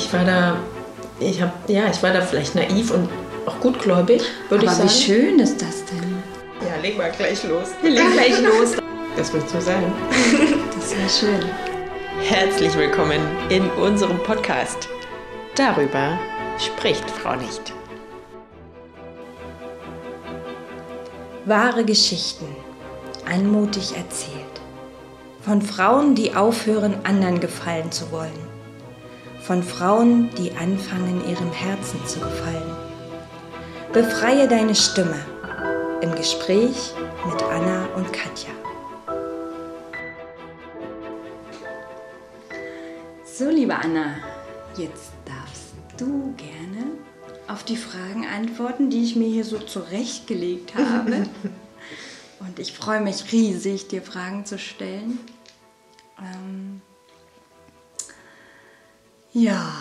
ich war da, ich habe, ja, ich war da vielleicht naiv und auch gutgläubig, würde ich Aber sagen. wie schön ist das denn? Ja, leg mal gleich los. Wir legen gleich los. Das willst du sagen. Das ist ja schön. Herzlich willkommen in unserem Podcast. Darüber spricht Frau nicht. Wahre Geschichten, anmutig erzählt. Von Frauen, die aufhören, anderen gefallen zu wollen. Von Frauen, die anfangen, ihrem Herzen zu gefallen. Befreie deine Stimme im Gespräch mit Anna und Katja. So, liebe Anna, jetzt darfst du gerne auf die Fragen antworten, die ich mir hier so zurechtgelegt habe. Und ich freue mich riesig, dir Fragen zu stellen. Ähm, ja.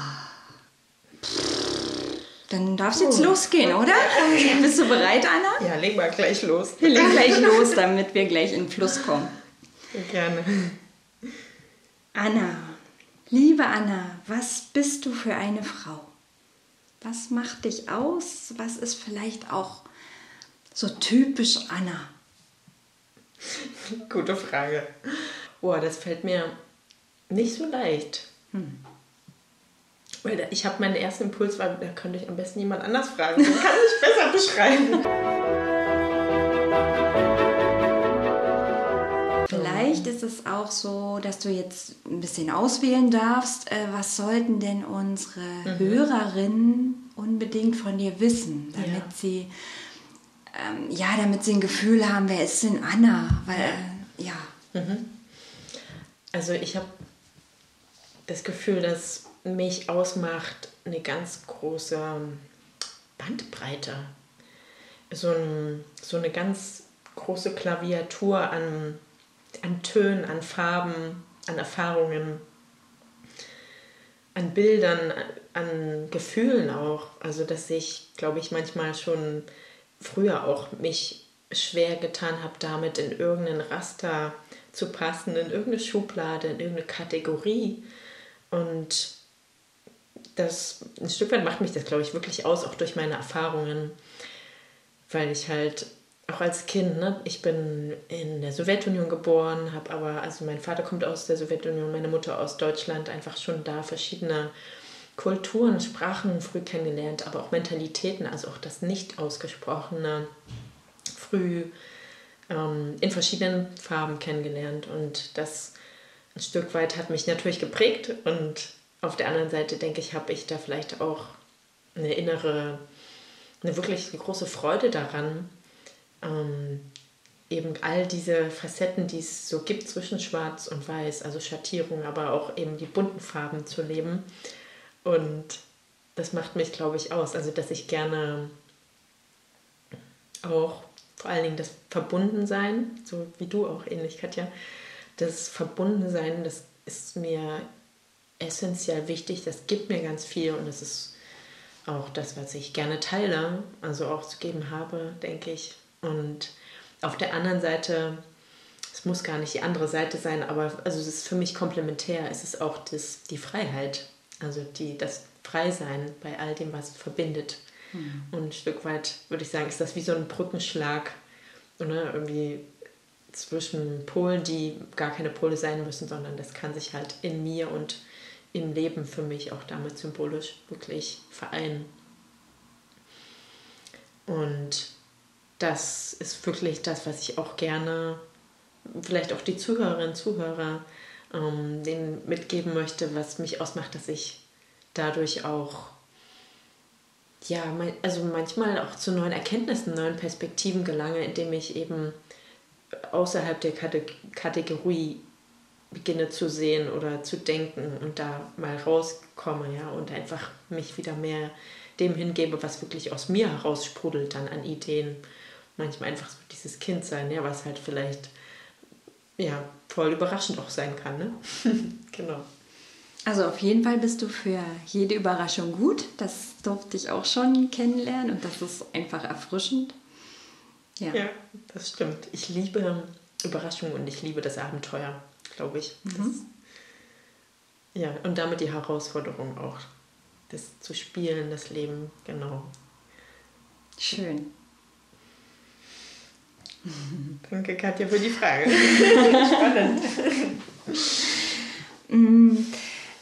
Dann darf es jetzt losgehen, oder? Bist du bereit, Anna? Ja, leg mal gleich los. Wir legen gleich los, damit wir gleich in den Fluss kommen. Gerne. Anna, liebe Anna, was bist du für eine Frau? Was macht dich aus? Was ist vielleicht auch so typisch Anna? Gute Frage. Boah, das fällt mir nicht so leicht. Weil ich habe meinen ersten Impuls war, da könnte ich am besten jemand anders fragen. Den kann ich besser beschreiben. Vielleicht ist es auch so, dass du jetzt ein bisschen auswählen darfst, äh, was sollten denn unsere Hörerinnen unbedingt von dir wissen, damit Ja. sie ähm, ja, damit sie ein Gefühl haben, wer ist denn Anna? Weil äh, ja, Also ich habe das Gefühl, dass mich ausmacht eine ganz große Bandbreite. So, ein, so eine ganz große Klaviatur an, an Tönen, an Farben, an Erfahrungen, an Bildern, an Gefühlen auch. Also dass ich, glaube ich, manchmal schon früher auch mich schwer getan habe, damit in irgendein Raster zu passen, in irgendeine Schublade, in irgendeine Kategorie. Und das ein Stück weit macht mich das, glaube ich, wirklich aus, auch durch meine Erfahrungen, weil ich halt auch als Kind, ne, ich bin in der Sowjetunion geboren, habe aber, also mein Vater kommt aus der Sowjetunion, meine Mutter aus Deutschland, einfach schon da verschiedene Kulturen, Sprachen früh kennengelernt, aber auch Mentalitäten, also auch das nicht ausgesprochene früh ähm, in verschiedenen Farben kennengelernt. Und das ein Stück weit hat mich natürlich geprägt und auf der anderen Seite denke ich, habe ich da vielleicht auch eine innere, eine wirklich große Freude daran, ähm, eben all diese Facetten, die es so gibt zwischen Schwarz und Weiß, also Schattierung, aber auch eben die bunten Farben zu leben. Und das macht mich, glaube ich, aus. Also, dass ich gerne auch vor allen Dingen das Verbundensein, so wie du auch ähnlich, Katja, das Verbundensein, das ist mir essentiell wichtig, das gibt mir ganz viel und das ist auch das, was ich gerne teile, also auch zu geben habe, denke ich. Und auf der anderen Seite, es muss gar nicht die andere Seite sein, aber also es ist für mich komplementär, es ist auch das, die Freiheit, also die, das Freisein bei all dem, was verbindet. Und ein Stück weit würde ich sagen, ist das wie so ein Brückenschlag oder irgendwie zwischen Polen, die gar keine Pole sein müssen, sondern das kann sich halt in mir und im Leben für mich auch damit symbolisch wirklich vereinen. Und das ist wirklich das, was ich auch gerne, vielleicht auch die Zuhörerinnen und Zuhörer, ähm, denen mitgeben möchte, was mich ausmacht, dass ich dadurch auch, ja, mein, also manchmal auch zu neuen Erkenntnissen, neuen Perspektiven gelange, indem ich eben außerhalb der Kate Kategorie beginne zu sehen oder zu denken und da mal rauskomme, ja, und einfach mich wieder mehr dem hingebe, was wirklich aus mir heraus sprudelt dann an Ideen. Manchmal einfach so dieses Kind sein, ja, was halt vielleicht ja voll überraschend auch sein kann, ne? genau. Also auf jeden Fall bist du für jede Überraschung gut. Das durfte ich auch schon kennenlernen und das ist einfach erfrischend. Ja. Ja, das stimmt. Ich liebe Überraschungen und ich liebe das Abenteuer, glaube ich. Das, ja, und damit die Herausforderung auch. das zu spielen, das Leben, genau. Schön. Danke, Katja, für die Frage. Spannend. Mm,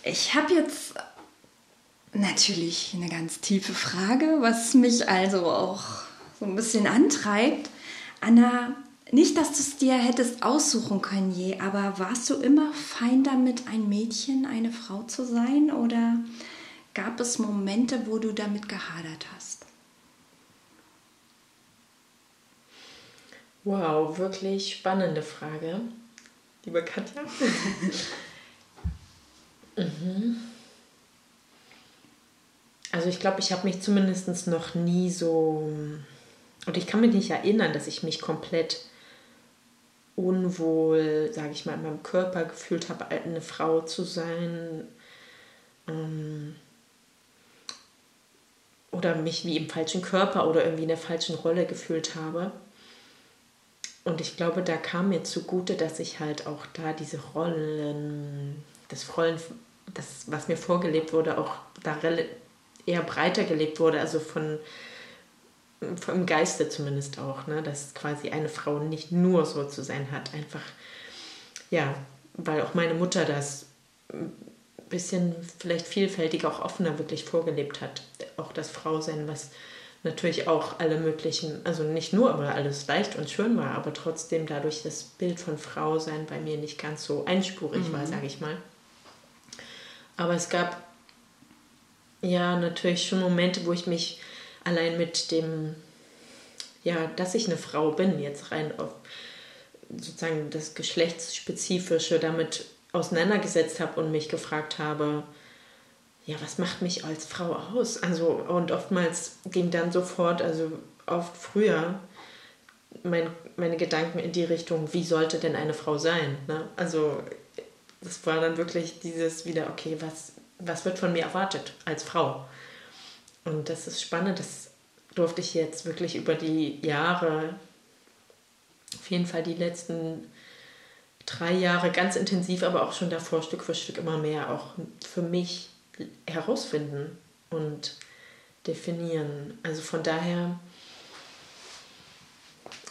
ich habe jetzt natürlich eine ganz tiefe Frage, was mich also auch so ein bisschen antreibt. Anna, nicht, dass du es dir hättest aussuchen können je, aber warst du immer fein damit, ein Mädchen, eine Frau zu sein? Oder gab es Momente, wo du damit gehadert hast? Wow, wirklich spannende Frage, liebe Katja. mhm. Also ich glaube, ich habe mich zumindest noch nie so, und ich kann mich nicht erinnern, dass ich mich komplett unwohl, sage ich mal, in meinem Körper gefühlt habe, eine Frau zu sein. Ähm, oder mich wie im falschen Körper oder irgendwie in der falschen Rolle gefühlt habe. Und ich glaube, da kam mir zugute, dass ich halt auch da diese Rollen, das Rollen, das, was mir vorgelebt wurde, auch da eher breiter gelebt wurde, also von im Geiste zumindest auch, ne? dass quasi eine Frau nicht nur so zu sein hat, einfach, ja, weil auch meine Mutter das ein bisschen vielleicht vielfältiger, auch offener wirklich vorgelebt hat, auch das Frausein, was natürlich auch alle möglichen, also nicht nur, aber alles leicht und schön war, aber trotzdem dadurch das Bild von Frau sein bei mir nicht ganz so einspurig mhm. war, sage ich mal. Aber es gab ja natürlich schon Momente, wo ich mich allein mit dem, ja, dass ich eine Frau bin, jetzt rein auf sozusagen das Geschlechtsspezifische damit auseinandergesetzt habe und mich gefragt habe, ja, was macht mich als Frau aus? Also, und oftmals ging dann sofort, also oft früher, mein, meine Gedanken in die Richtung, wie sollte denn eine Frau sein? Ne? Also, das war dann wirklich dieses wieder, okay, was, was wird von mir erwartet als Frau? Und das ist spannend, das durfte ich jetzt wirklich über die Jahre, auf jeden Fall die letzten drei Jahre ganz intensiv, aber auch schon davor Stück für Stück immer mehr auch für mich herausfinden und definieren. Also von daher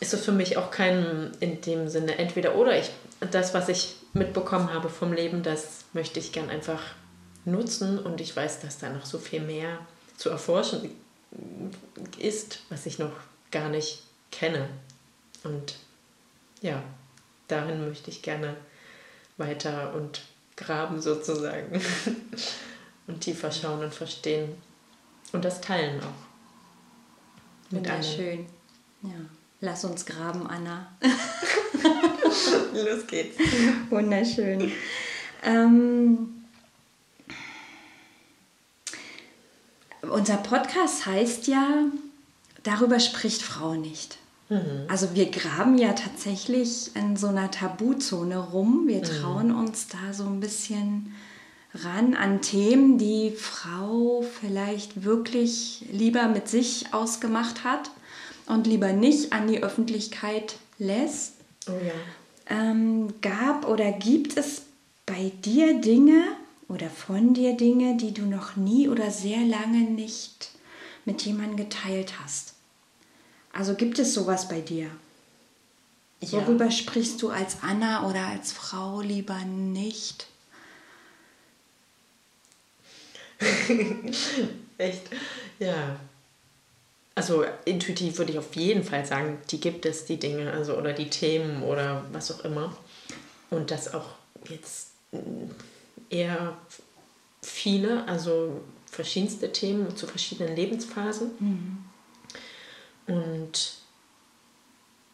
ist es für mich auch kein in dem Sinne entweder oder ich das was ich mitbekommen habe vom Leben, das möchte ich gern einfach nutzen und ich weiß, dass da noch so viel mehr zu erforschen ist, was ich noch gar nicht kenne. Und ja, darin möchte ich gerne weiter und graben sozusagen und tiefer schauen und verstehen und das teilen auch. Mit Wunderschön. Ja. Lass uns graben, Anna. Los geht's. Wunderschön. Ähm, unser Podcast heißt ja, darüber spricht Frau nicht. Mhm. Also wir graben ja tatsächlich in so einer Tabuzone rum. Wir mhm. trauen mhm. uns da so ein bisschen ran an Themen, die Frau vielleicht wirklich lieber mit sich ausgemacht hat und lieber nicht an die Öffentlichkeit lässt. Oh ja. Ähm, gab oder gibt es bei dir Dinge, oder von dir Dinge, die du noch nie oder sehr lange nicht mit jemandem geteilt hast? Also gibt es sowas bei dir? Ja. Worüber sprichst du als Anna oder als Frau lieber nicht? Echt? Ja. Also intuitiv würde ich auf jeden Fall sagen, die gibt es, die Dinge, also oder die Themen oder was auch immer. Und das auch jetzt eher viele, also verschiedenste Themen zu verschiedenen Lebensphasen. Mhm. Und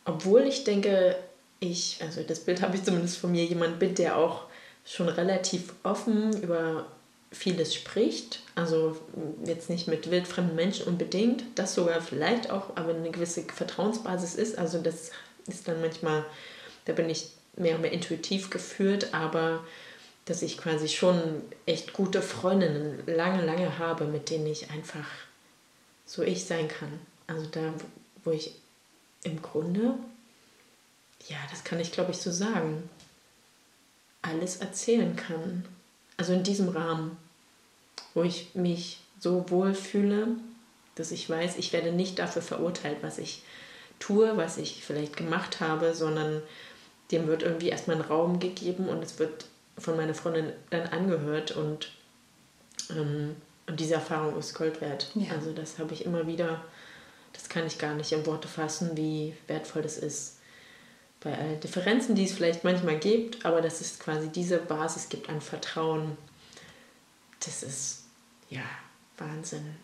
obwohl ich denke, ich, also das Bild habe ich zumindest von mir, jemand bin, der auch schon relativ offen über vieles spricht, also jetzt nicht mit wildfremden Menschen unbedingt, das sogar vielleicht auch, aber eine gewisse Vertrauensbasis ist, also das ist dann manchmal, da bin ich mehr und mehr intuitiv geführt, aber dass ich quasi schon echt gute Freundinnen lange, lange habe, mit denen ich einfach so ich sein kann. Also da, wo ich im Grunde, ja, das kann ich glaube ich so sagen, alles erzählen kann. Also in diesem Rahmen, wo ich mich so wohl fühle, dass ich weiß, ich werde nicht dafür verurteilt, was ich tue, was ich vielleicht gemacht habe, sondern dem wird irgendwie erstmal ein Raum gegeben und es wird von meiner Freundin dann angehört und, ähm, und diese Erfahrung ist Gold wert. Ja. Also das habe ich immer wieder, das kann ich gar nicht in Worte fassen, wie wertvoll das ist. Bei allen Differenzen, die es vielleicht manchmal gibt, aber dass es quasi diese Basis gibt an Vertrauen, das ist ja Wahnsinn.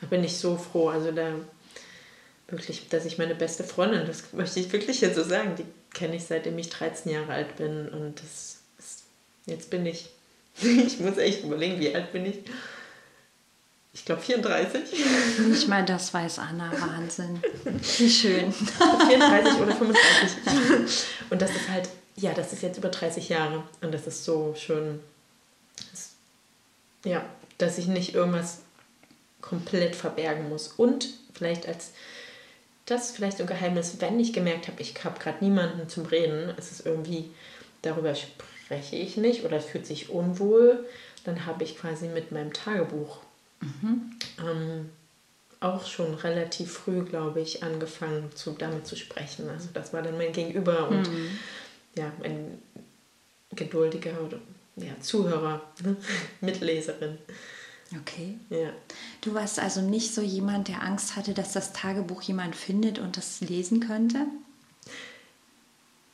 Da bin ich so froh. Also da wirklich, dass ich meine beste Freundin, das möchte ich wirklich jetzt so sagen, die kenne ich seitdem ich 13 Jahre alt bin und das ist, jetzt bin ich, ich muss echt überlegen, wie alt bin ich? Ich glaube 34. Nicht mal das weiß Anna, Wahnsinn. Wie schön. 34 oder 35. Und das ist halt, ja, das ist jetzt über 30 Jahre und das ist so schön, das, ja, dass ich nicht irgendwas komplett verbergen muss. Und vielleicht als das ist vielleicht ein Geheimnis, wenn ich gemerkt habe, ich habe gerade niemanden zum Reden, es ist irgendwie, darüber spreche ich nicht oder fühlt sich unwohl, dann habe ich quasi mit meinem Tagebuch mhm. ähm, auch schon relativ früh, glaube ich, angefangen, zu, damit zu sprechen. Also das war dann mein Gegenüber und mhm. ja, ein geduldiger ja, Zuhörer, Mitleserin. Okay. Ja. Du warst also nicht so jemand, der Angst hatte, dass das Tagebuch jemand findet und das lesen könnte?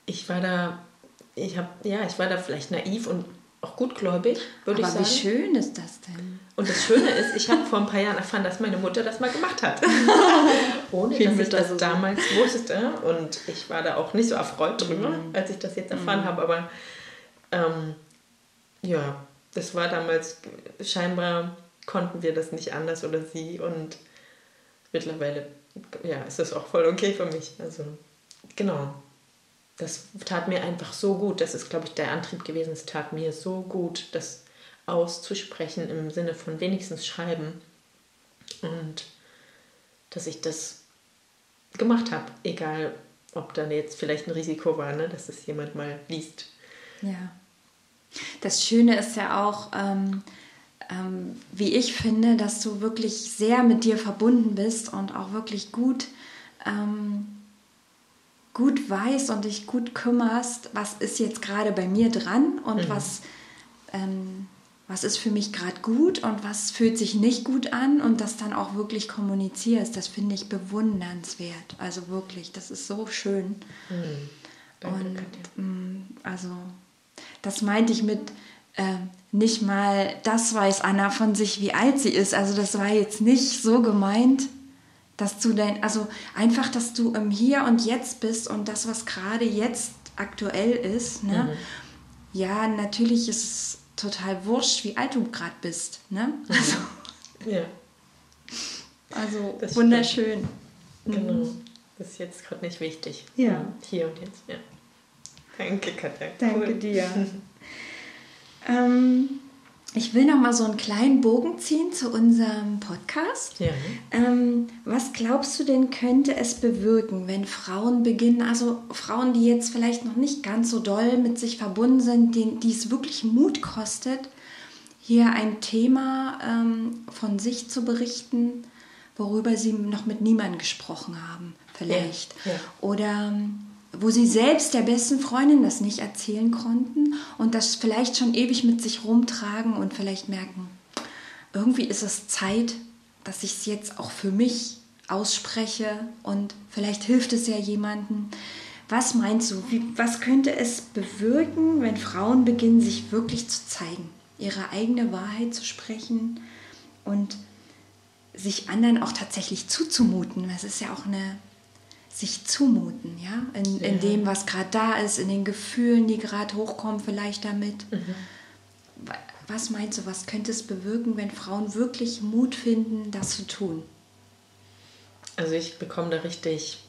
Ich war da, ich habe, ja, ich war da vielleicht naiv und auch gutgläubig, würde ich sagen. Aber wie schön ist das denn? Und das Schöne ist, ich habe vor ein paar Jahren erfahren, dass meine Mutter das mal gemacht hat. Ohne dass ich das so damals wusste. Und ich war da auch nicht so erfreut drüber, mhm. als ich das jetzt erfahren mhm. habe. Aber ähm, ja, das war damals scheinbar konnten wir das nicht anders oder sie und mittlerweile ja, ist das auch voll okay für mich. Also genau. Das tat mir einfach so gut. Das ist, glaube ich, der Antrieb gewesen. Es tat mir so gut, das auszusprechen im Sinne von wenigstens schreiben. Und dass ich das gemacht habe, egal ob dann jetzt vielleicht ein Risiko war, ne, dass es jemand mal liest. Ja. Das Schöne ist ja auch, ähm, ähm, wie ich finde, dass du wirklich sehr mit dir verbunden bist und auch wirklich gut, ähm, gut weißt und dich gut kümmerst, was ist jetzt gerade bei mir dran und mhm. was, ähm, was ist für mich gerade gut und was fühlt sich nicht gut an und das dann auch wirklich kommunizierst. Das finde ich bewundernswert. Also wirklich, das ist so schön. Mhm. Danke, und Katja. Mm, also das meinte ich mit äh, nicht mal, das weiß Anna von sich, wie alt sie ist. Also das war jetzt nicht so gemeint, dass du dein, also einfach, dass du im Hier und Jetzt bist und das, was gerade jetzt aktuell ist. Ne? Mhm. Ja, natürlich ist es total wurscht, wie alt du gerade bist. Ne? Mhm. Also, ja. Also das wunderschön. Stimmt. Genau. Das ist jetzt gerade nicht wichtig. Ja. Hier und jetzt, ja. Danke, Katja. Danke cool. dir. ähm, ich will noch mal so einen kleinen Bogen ziehen zu unserem Podcast. Ja. Ähm, was glaubst du denn könnte es bewirken, wenn Frauen beginnen, also Frauen, die jetzt vielleicht noch nicht ganz so doll mit sich verbunden sind, denen, die es wirklich Mut kostet, hier ein Thema ähm, von sich zu berichten, worüber sie noch mit niemandem gesprochen haben, vielleicht. Ja. Ja. Oder wo sie selbst der besten Freundin das nicht erzählen konnten und das vielleicht schon ewig mit sich rumtragen und vielleicht merken, irgendwie ist es Zeit, dass ich es jetzt auch für mich ausspreche und vielleicht hilft es ja jemandem. Was meinst du, wie, was könnte es bewirken, wenn Frauen beginnen, sich wirklich zu zeigen, ihre eigene Wahrheit zu sprechen und sich anderen auch tatsächlich zuzumuten? Das ist ja auch eine sich zumuten, ja, in, ja. in dem, was gerade da ist, in den Gefühlen, die gerade hochkommen, vielleicht damit. Mhm. Was meinst du, was könnte es bewirken, wenn Frauen wirklich Mut finden, das zu tun? Also ich bekomme da richtig,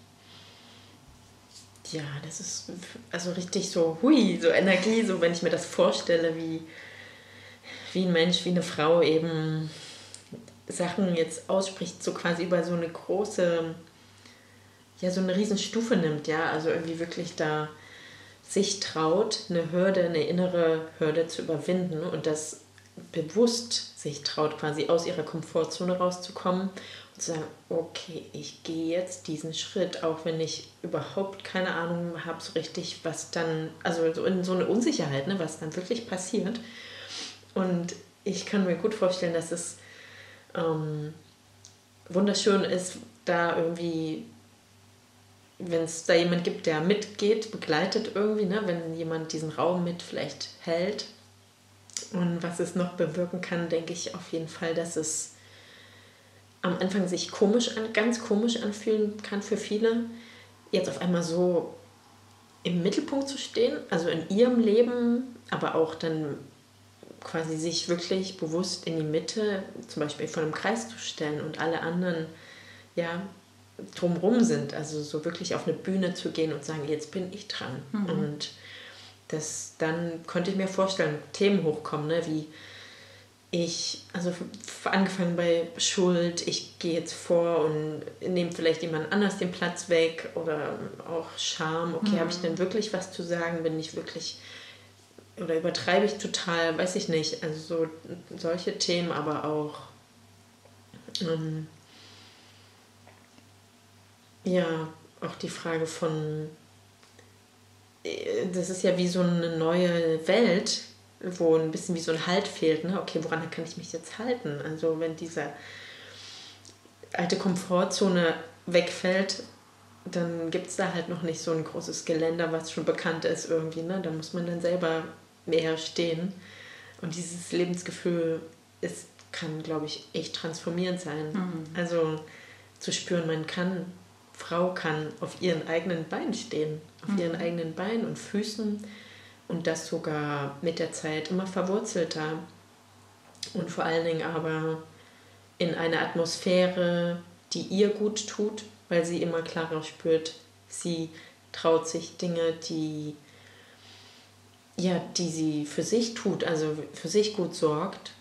ja, das ist also richtig so, hui, so Energie, so wenn ich mir das vorstelle, wie, wie ein Mensch, wie eine Frau eben Sachen jetzt ausspricht, so quasi über so eine große ja so eine Riesenstufe nimmt, ja, also irgendwie wirklich da sich traut, eine Hürde, eine innere Hürde zu überwinden und das bewusst sich traut, quasi aus ihrer Komfortzone rauszukommen und zu sagen, okay, ich gehe jetzt diesen Schritt, auch wenn ich überhaupt keine Ahnung habe, so richtig, was dann, also so in so eine Unsicherheit, ne, was dann wirklich passiert. Und ich kann mir gut vorstellen, dass es ähm, wunderschön ist, da irgendwie, wenn es da jemand gibt, der mitgeht, begleitet irgendwie, ne, wenn jemand diesen Raum mit vielleicht hält. Und was es noch bewirken kann, denke ich auf jeden Fall, dass es am Anfang sich komisch an, ganz komisch anfühlen kann für viele, jetzt auf einmal so im Mittelpunkt zu stehen, also in ihrem Leben, aber auch dann quasi sich wirklich bewusst in die Mitte, zum Beispiel von einem Kreis zu stellen und alle anderen ja drumrum sind. Also so wirklich auf eine Bühne zu gehen und sagen, jetzt bin ich dran. Mhm. Und das dann könnte ich mir vorstellen, Themen hochkommen, ne, wie ich, also angefangen bei Schuld, ich gehe jetzt vor und nehme vielleicht jemand anders den Platz weg oder auch Scham, okay, mhm. habe ich denn wirklich was zu sagen, bin ich wirklich oder übertreibe ich total, weiß ich nicht. Also so solche Themen, aber auch ähm, ja, auch die Frage von äh, das ist ja wie so eine neue Welt, wo ein bisschen wie so ein Halt fehlt. Ne? Okay, woran kann ich mich jetzt halten? Also wenn diese alte Komfortzone wegfällt, dann gibt es da halt noch nicht so ein großes Geländer, was schon bekannt ist irgendwie. Ne? Da muss man dann selber mehr stehen. Und dieses Lebensgefühl ist, kann, glaube ich, echt transformierend sein. Mhm. Also zu spüren, man kann, Frau kann auf ihren eigenen Beinen stehen, auf mhm. ihren eigenen Beinen und Füßen und das sogar mit der Zeit immer verwurzelter und vor allen Dingen aber in einer Atmosphäre, die ihr gut tut, weil sie immer klarer spürt, sie traut sich Dinge, die ja, die sie für sich tut, also für sich gut sorgt,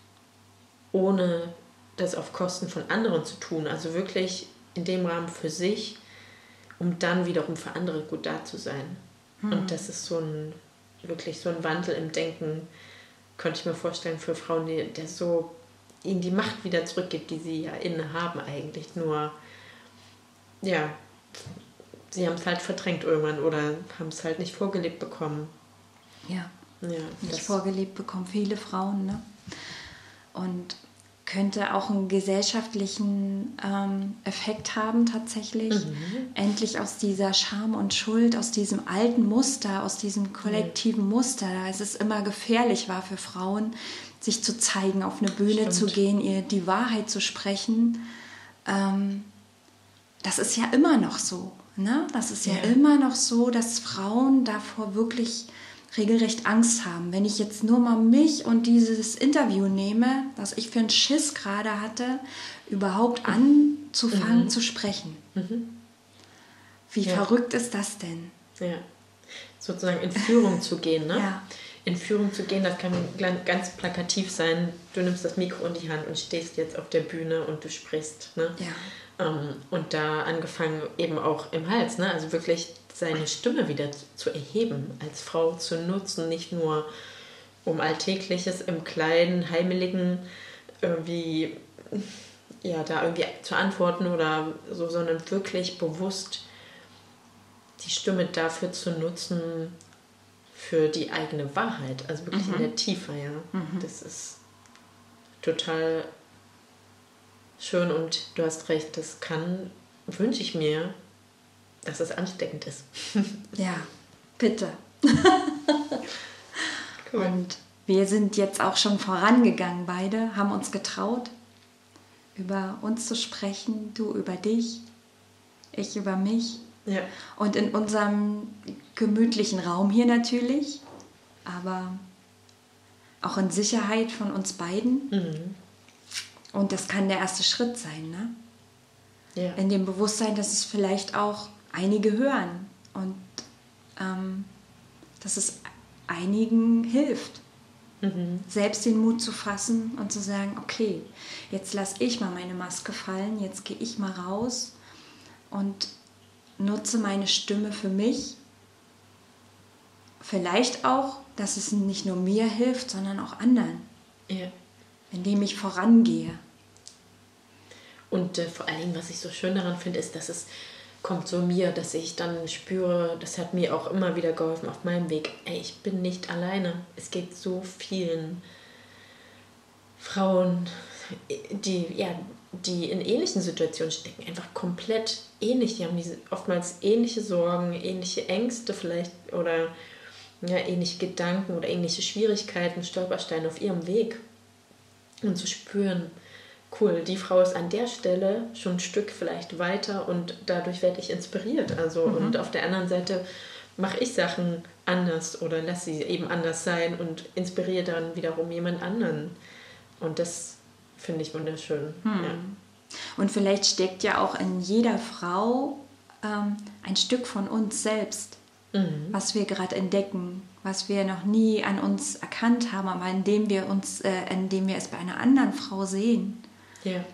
ohne das auf Kosten von anderen zu tun, also wirklich in dem Rahmen für sich, um dann wiederum für andere gut da zu sein. Mhm. Und das ist so ein wirklich so ein Wandel im Denken, könnte ich mir vorstellen, für Frauen, die, der so ihnen die Macht wieder zurückgibt, die sie ja inne haben eigentlich. Nur, ja, sie haben es halt verdrängt irgendwann oder haben es halt nicht vorgelebt bekommen. Ja. ja nicht vorgelebt bekommen viele Frauen, ne? Und könnte auch einen gesellschaftlichen ähm, Effekt haben tatsächlich. Mhm. Endlich aus dieser Scham und Schuld, aus diesem alten Muster, aus diesem kollektiven mhm. Muster, da ist es immer gefährlich war für Frauen, sich zu zeigen, auf eine Bühne Stimmt. zu gehen, ihr die Wahrheit zu sprechen. Ähm, das ist ja immer noch so. Ne? Das ist ja. ja immer noch so, dass Frauen davor wirklich regelrecht Angst haben. Wenn ich jetzt nur mal mich und dieses Interview nehme, das ich für einen Schiss gerade hatte, überhaupt anzufangen mhm. zu sprechen. Mhm. Wie ja. verrückt ist das denn? Ja, sozusagen in Führung zu gehen, ne? Ja. In Führung zu gehen, das kann ganz plakativ sein. Du nimmst das Mikro in die Hand und stehst jetzt auf der Bühne und du sprichst, ne? Ja. Ähm, und da angefangen eben auch im Hals, ne? Also wirklich seine Stimme wieder zu erheben, als Frau zu nutzen, nicht nur um Alltägliches im kleinen, heimeligen irgendwie, ja, da irgendwie zu antworten oder so, sondern wirklich bewusst die Stimme dafür zu nutzen, für die eigene Wahrheit, also wirklich mhm. in der Tiefe, ja. Mhm. Das ist total schön und du hast recht, das kann, wünsche ich mir dass es ansteckend ist. ja, bitte. cool. Und wir sind jetzt auch schon vorangegangen, beide, haben uns getraut, über uns zu sprechen, du über dich, ich über mich. Ja. Und in unserem gemütlichen Raum hier natürlich, aber auch in Sicherheit von uns beiden. Mhm. Und das kann der erste Schritt sein, ne? Ja. In dem Bewusstsein, dass es vielleicht auch einige hören und ähm, dass es einigen hilft. Mhm. Selbst den Mut zu fassen und zu sagen, okay, jetzt lasse ich mal meine Maske fallen, jetzt gehe ich mal raus und nutze meine Stimme für mich. Vielleicht auch, dass es nicht nur mir hilft, sondern auch anderen. Ja. indem ich vorangehe. Und äh, vor allen Dingen, was ich so schön daran finde, ist, dass es kommt so mir, dass ich dann spüre, das hat mir auch immer wieder geholfen auf meinem Weg. Ey, ich bin nicht alleine. Es geht so vielen Frauen, die, ja, die in ähnlichen Situationen stecken, einfach komplett ähnlich. Die haben diese, oftmals ähnliche Sorgen, ähnliche Ängste vielleicht oder ja, ähnliche Gedanken oder ähnliche Schwierigkeiten, Stolpersteine auf ihrem Weg. Und zu spüren, cool, die Frau ist an der Stelle schon ein Stück vielleicht weiter und dadurch werde ich inspiriert. Also mhm. und auf der anderen Seite mache ich Sachen anders oder lasse sie eben anders sein und inspiriere dann wiederum jemand anderen. Und das finde ich wunderschön. Mhm. Ja. Und vielleicht steckt ja auch in jeder Frau ähm, ein Stück von uns selbst, mhm. was wir gerade entdecken, was wir noch nie an uns erkannt haben, aber indem wir uns, äh, indem wir es bei einer anderen Frau sehen ja.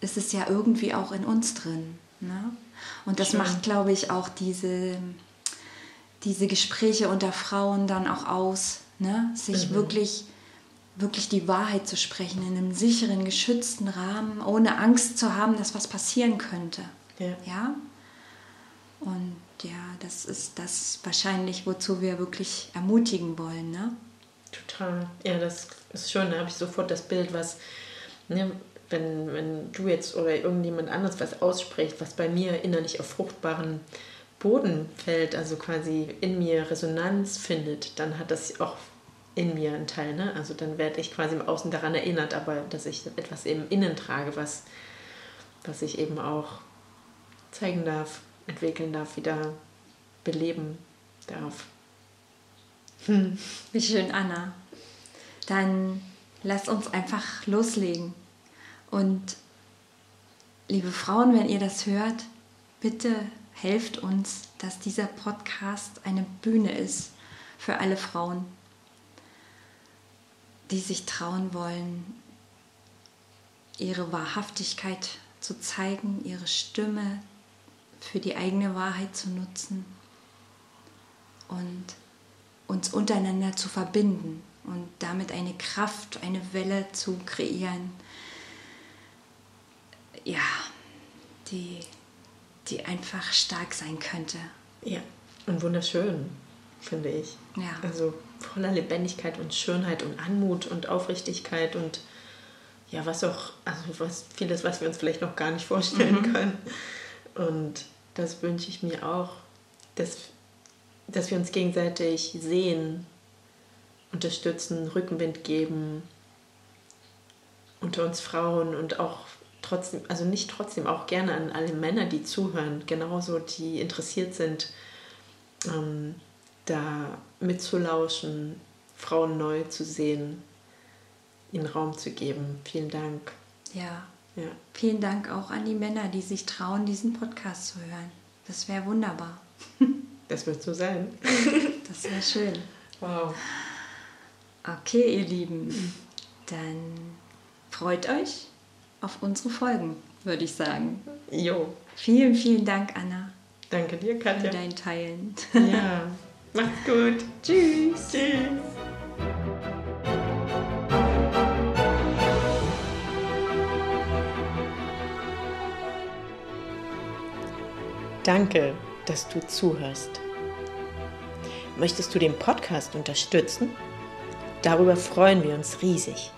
ist es ja irgendwie auch in uns drin. Ne? Und das Schön. macht, glaube ich, auch diese, diese Gespräche unter Frauen dann auch aus, ne? sich mhm. wirklich, wirklich die Wahrheit zu sprechen in einem sicheren, geschützten Rahmen, ohne Angst zu haben, dass was passieren könnte. Ja. ja? Und ja, das ist das wahrscheinlich, wozu wir wirklich ermutigen wollen. Ne? Total. Ja, das ist schön. Da habe ich sofort das Bild, was ne, wenn, wenn du jetzt oder irgendjemand anderes was ausspricht, was bei mir innerlich auf fruchtbaren Boden fällt, also quasi in mir Resonanz findet, dann hat das auch in mir einen Teil. Ne? Also dann werde ich quasi im Außen daran erinnert, aber dass ich etwas eben innen trage, was, was ich eben auch zeigen darf, entwickeln darf, wieder beleben darf. Hm. Wie schön, Anna. Dann lass uns einfach loslegen. Und liebe Frauen, wenn ihr das hört, bitte helft uns, dass dieser Podcast eine Bühne ist für alle Frauen, die sich trauen wollen, ihre Wahrhaftigkeit zu zeigen, ihre Stimme für die eigene Wahrheit zu nutzen und uns untereinander zu verbinden und damit eine Kraft, eine Welle zu kreieren, ja, die, die einfach stark sein könnte. Ja, und wunderschön, finde ich. Ja. Also voller Lebendigkeit und Schönheit und Anmut und Aufrichtigkeit und ja, was auch, also was, vieles, was wir uns vielleicht noch gar nicht vorstellen mhm. können. Und das wünsche ich mir auch, dass, dass wir uns gegenseitig sehen, unterstützen, Rückenwind geben unter uns Frauen und auch trotzdem, also nicht trotzdem, auch gerne an alle Männer, die zuhören, genauso, die interessiert sind, ähm, da mitzulauschen, Frauen neu zu sehen, ihnen Raum zu geben. Vielen Dank. Ja. ja. Vielen Dank auch an die Männer, die sich trauen, diesen Podcast zu hören. Das wäre wunderbar. Das wird so sein. Das wäre schön. Wow. Okay, ihr Lieben, dann freut euch auf unsere Folgen, würde ich sagen. Jo. Vielen, vielen Dank, Anna. Danke dir, Katja. Für dein Teilen. Ja. Macht's gut. Tschüss. Tschüss. Danke, dass du zuhörst. Möchtest du den Podcast unterstützen? Darüber freuen wir uns riesig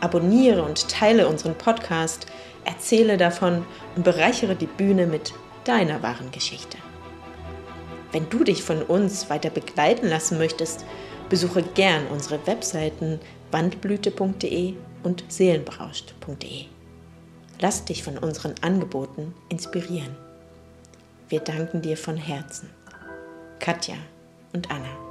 abonniere und teile unseren Podcast, erzähle davon und bereichere die Bühne mit deiner wahren Geschichte. Wenn du dich von uns weiter begleiten lassen möchtest, besuche gern unsere Webseiten wandblüte.de und seelenberauscht.de. Lass dich von unseren Angeboten inspirieren. Wir danken dir von Herzen. Katja und Anna.